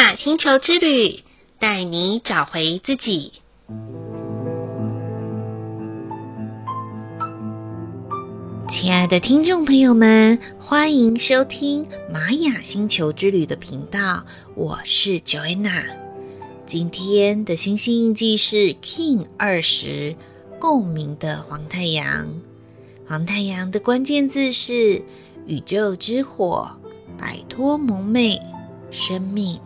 雅星球之旅，带你找回自己。亲爱的听众朋友们，欢迎收听玛雅星球之旅的频道，我是 Joanna。今天的星星印记是 King 二十，共鸣的黄太阳。黄太阳的关键字是宇宙之火，摆脱蒙昧，生命。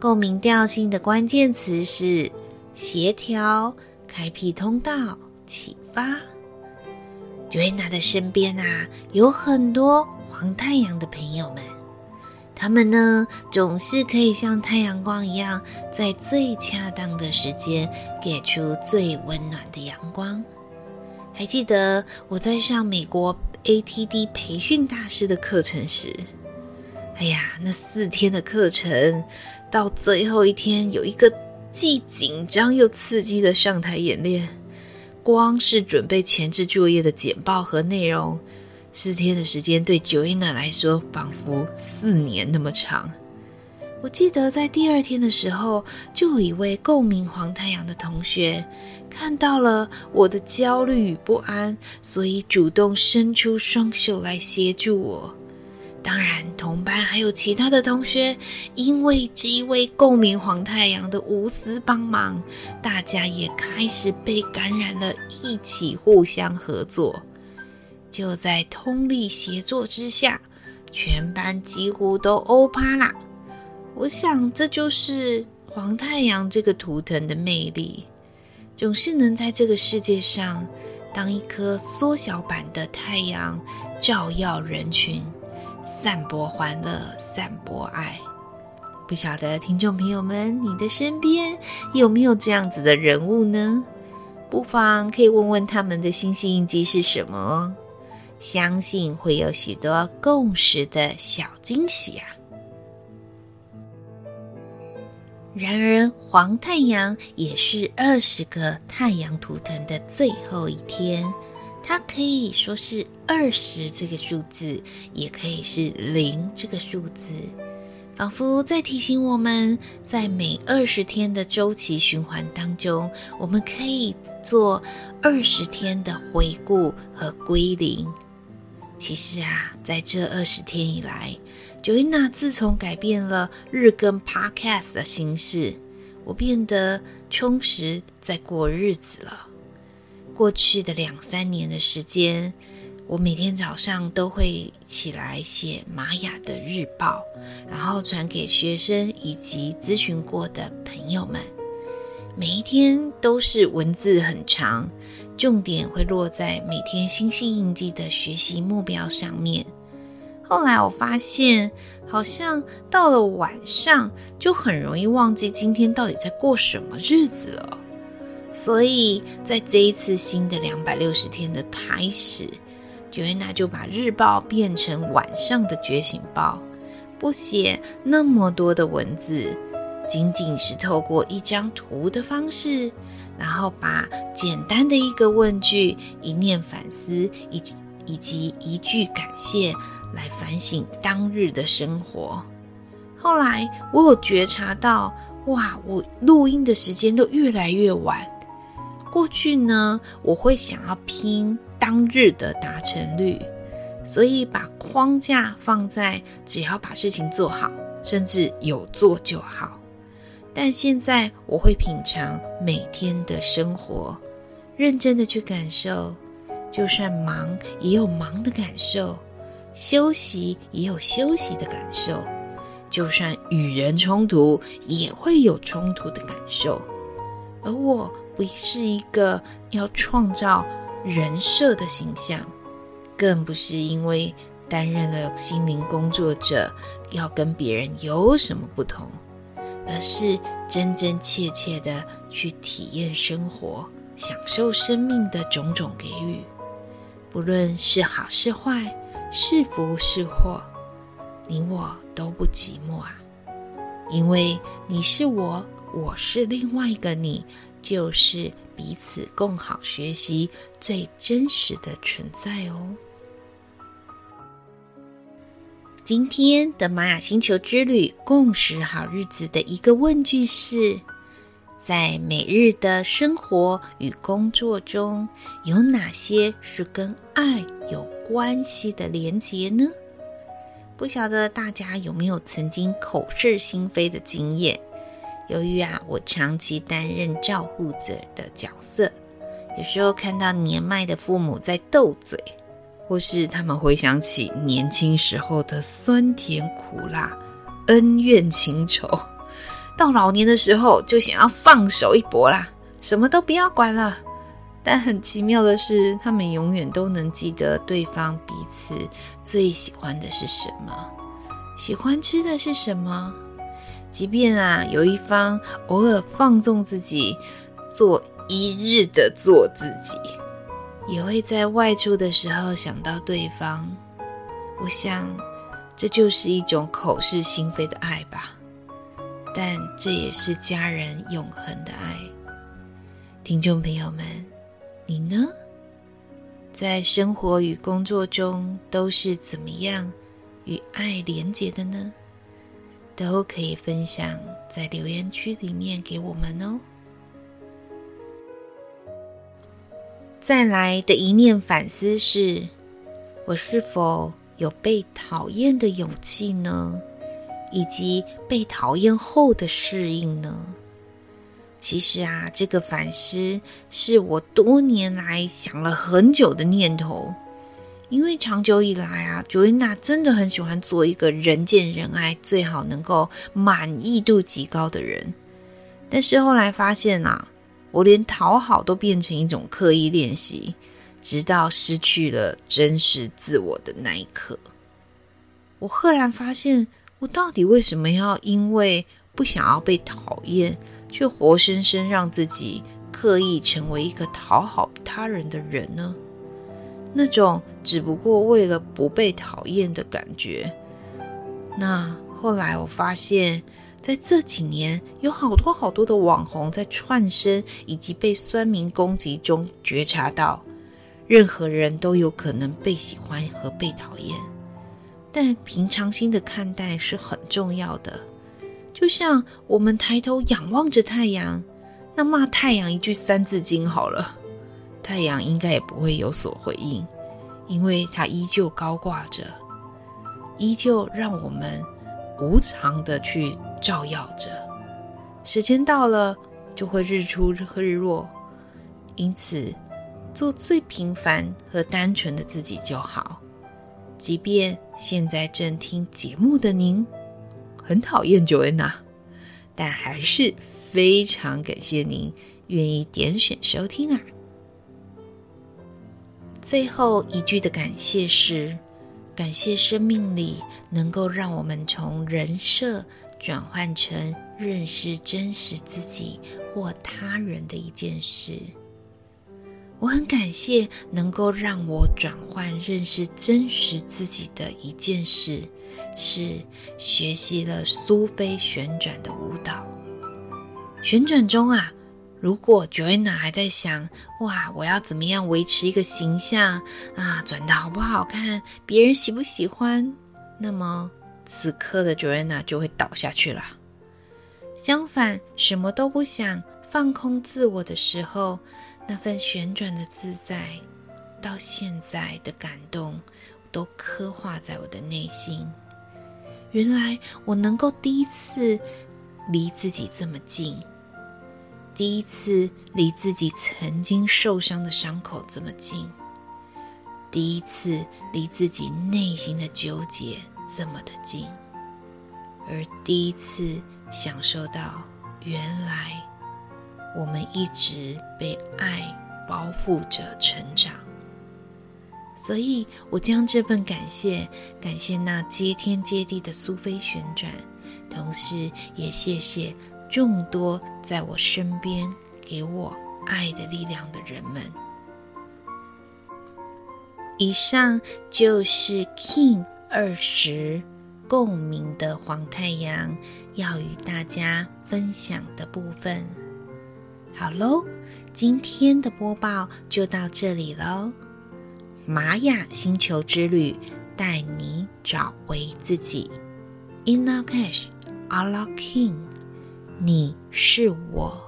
共鸣调性的关键词是协调、开辟通道、启发。Joanna 的身边啊，有很多黄太阳的朋友们，他们呢，总是可以像太阳光一样，在最恰当的时间给出最温暖的阳光。还记得我在上美国 ATD 培训大师的课程时，哎呀，那四天的课程到最后一天，有一个既紧张又刺激的上台演练。光是准备前置作业的简报和内容，四天的时间对 Joanna 来说，仿佛四年那么长。我记得在第二天的时候，就有一位共鸣黄太阳的同学。看到了我的焦虑与不安，所以主动伸出双手来协助我。当然，同班还有其他的同学，因为这一位共鸣黄太阳的无私帮忙，大家也开始被感染了，一起互相合作。就在通力协作之下，全班几乎都欧趴啦。我想，这就是黄太阳这个图腾的魅力。总是能在这个世界上当一颗缩小版的太阳，照耀人群，散播欢乐，散播爱。不晓得听众朋友们，你的身边有没有这样子的人物呢？不妨可以问问他们的星星印记是什么，相信会有许多共识的小惊喜啊！然而，黄太阳也是二十个太阳图腾的最后一天。它可以说是二十这个数字，也可以是零这个数字，仿佛在提醒我们，在每二十天的周期循环当中，我们可以做二十天的回顾和归零。其实啊，在这二十天以来，Joanna 自从改变了日更 Podcast 的形式，我变得充实在过日子了。过去的两三年的时间，我每天早上都会起来写玛雅的日报，然后传给学生以及咨询过的朋友们。每一天都是文字很长，重点会落在每天星系印记的学习目标上面。后来我发现，好像到了晚上就很容易忘记今天到底在过什么日子了。所以在这一次新的两百六十天的开始，Joanna 就把日报变成晚上的觉醒报，不写那么多的文字，仅仅是透过一张图的方式，然后把简单的一个问句、一念反思以以及一句感谢。来反省当日的生活。后来我有觉察到，哇，我录音的时间都越来越晚。过去呢，我会想要拼当日的达成率，所以把框架放在只要把事情做好，甚至有做就好。但现在我会品尝每天的生活，认真的去感受，就算忙也有忙的感受。休息也有休息的感受，就算与人冲突，也会有冲突的感受。而我不是一个要创造人设的形象，更不是因为担任了心灵工作者要跟别人有什么不同，而是真真切切的去体验生活，享受生命的种种给予，不论是好是坏。是福是祸，你我都不寂寞啊！因为你是我，我是另外一个你，就是彼此共好学习最真实的存在哦。今天的玛雅星球之旅共识好日子的一个问句是：在每日的生活与工作中，有哪些是跟爱有关系的连结呢？不晓得大家有没有曾经口是心非的经验？由于啊，我长期担任照护者的角色，有时候看到年迈的父母在斗嘴。或是他们回想起年轻时候的酸甜苦辣、恩怨情仇，到老年的时候就想要放手一搏啦，什么都不要管了。但很奇妙的是，他们永远都能记得对方彼此最喜欢的是什么，喜欢吃的是什么。即便啊，有一方偶尔放纵自己，做一日的做自己。也会在外出的时候想到对方，我想这就是一种口是心非的爱吧。但这也是家人永恒的爱。听众朋友们，你呢？在生活与工作中都是怎么样与爱连结的呢？都可以分享在留言区里面给我们哦。再来的一念反思是：我是否有被讨厌的勇气呢？以及被讨厌后的适应呢？其实啊，这个反思是我多年来想了很久的念头。因为长久以来啊乔安娜真的很喜欢做一个人见人爱、最好能够满意度极高的人。但是后来发现啊。我连讨好都变成一种刻意练习，直到失去了真实自我的那一刻，我赫然发现，我到底为什么要因为不想要被讨厌，却活生生让自己刻意成为一个讨好他人的人呢？那种只不过为了不被讨厌的感觉。那后来我发现。在这几年，有好多好多的网红在窜升以及被酸民攻击中，觉察到任何人都有可能被喜欢和被讨厌，但平常心的看待是很重要的。就像我们抬头仰望着太阳，那骂太阳一句三字经好了，太阳应该也不会有所回应，因为它依旧高挂着，依旧让我们无常的去。照耀着，时间到了就会日出和日落，因此做最平凡和单纯的自己就好。即便现在正听节目的您很讨厌 Joanna，但还是非常感谢您愿意点选收听啊！最后一句的感谢是：感谢生命里能够让我们从人设。转换成认识真实自己或他人的一件事，我很感谢能够让我转换认识真实自己的一件事，是学习了苏菲旋转的舞蹈。旋转中啊，如果 Joanna 还在想哇，我要怎么样维持一个形象啊，转得好不好看，别人喜不喜欢，那么。此刻的 Joanna 就会倒下去了。相反，什么都不想，放空自我的时候，那份旋转的自在，到现在的感动，都刻画在我的内心。原来我能够第一次离自己这么近，第一次离自己曾经受伤的伤口这么近，第一次离自己内心的纠结。这么的近，而第一次享受到，原来我们一直被爱包覆着成长。所以我将这份感谢，感谢那接天接地的苏菲旋转，同时也谢谢众多在我身边给我爱的力量的人们。以上就是 King。二十共鸣的黄太阳要与大家分享的部分，好喽，今天的播报就到这里喽。玛雅星球之旅带你找回自己。In Lak'ech ala k'in，你是我，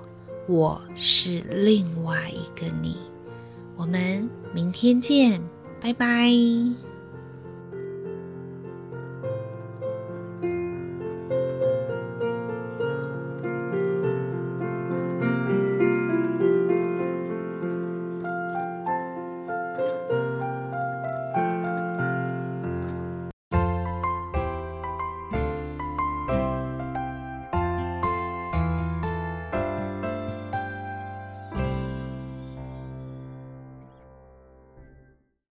我是另外一个你。我们明天见，拜拜。